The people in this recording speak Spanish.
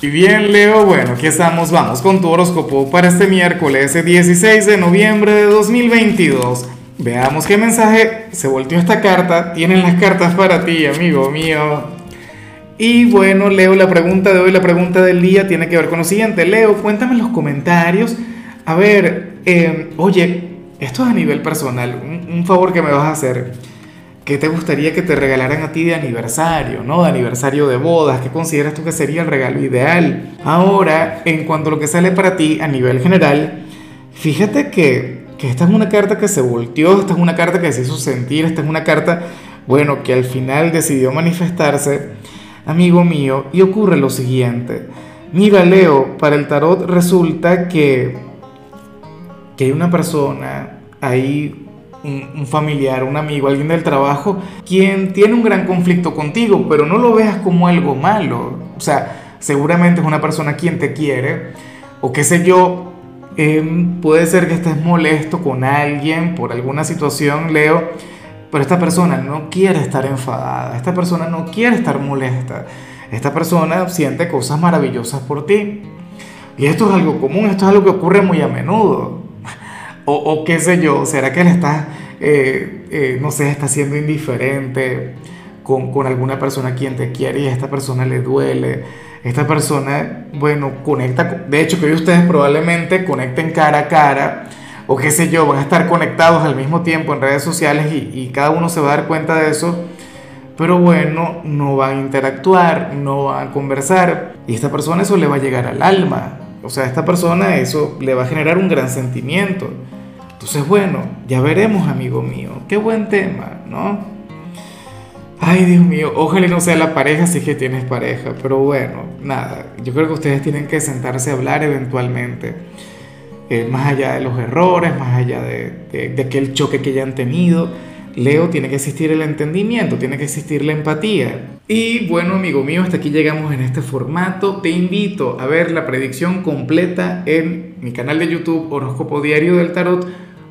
Y bien, Leo, bueno, aquí estamos, vamos con tu horóscopo para este miércoles 16 de noviembre de 2022. Veamos qué mensaje se volteó esta carta. Tienen las cartas para ti, amigo mío. Y bueno, Leo, la pregunta de hoy, la pregunta del día tiene que ver con lo siguiente. Leo, cuéntame en los comentarios. A ver, eh, oye, esto es a nivel personal, un favor que me vas a hacer. ¿Qué te gustaría que te regalaran a ti de aniversario, ¿no? De aniversario de bodas. ¿Qué consideras tú que sería el regalo ideal? Ahora, en cuanto a lo que sale para ti a nivel general, fíjate que, que esta es una carta que se volteó, esta es una carta que se hizo sentir, esta es una carta, bueno, que al final decidió manifestarse, amigo mío, y ocurre lo siguiente. Mira, Leo, para el tarot resulta que, que hay una persona ahí un, familiar, un amigo, alguien del trabajo, quien tiene un gran conflicto contigo, pero no lo veas como algo malo. O sea, seguramente es una persona quien te quiere, o qué sé yo, em, puede ser que estés molesto con alguien por alguna situación, Leo, pero esta persona no quiere estar enfadada, esta persona no quiere estar molesta, esta persona siente cosas maravillosas por ti. Y esto es algo común, esto es algo que ocurre muy a menudo. O, qué sé yo, ¿será que él está, eh, eh, no sé, está siendo indiferente con, con, alguna persona quien te quiere y a esta persona le duele? Esta persona, bueno, conecta, de hecho que ustedes probablemente conecten cara a cara o qué sé yo, van a estar conectados al mismo tiempo en redes sociales y, y cada uno se va a dar cuenta de eso pero bueno, no van a interactuar, no van a conversar y a esta persona eso le va a llegar al alma. O sea, a esta persona eso le va a generar un gran sentimiento. Entonces, bueno, ya veremos, amigo mío. Qué buen tema, ¿no? Ay, Dios mío, ojalá no sea la pareja si es que tienes pareja, pero bueno, nada, yo creo que ustedes tienen que sentarse a hablar eventualmente, eh, más allá de los errores, más allá de, de, de aquel choque que ya han tenido. Leo, tiene que existir el entendimiento, tiene que existir la empatía. Y bueno, amigo mío, hasta aquí llegamos en este formato. Te invito a ver la predicción completa en mi canal de YouTube Horóscopo Diario del Tarot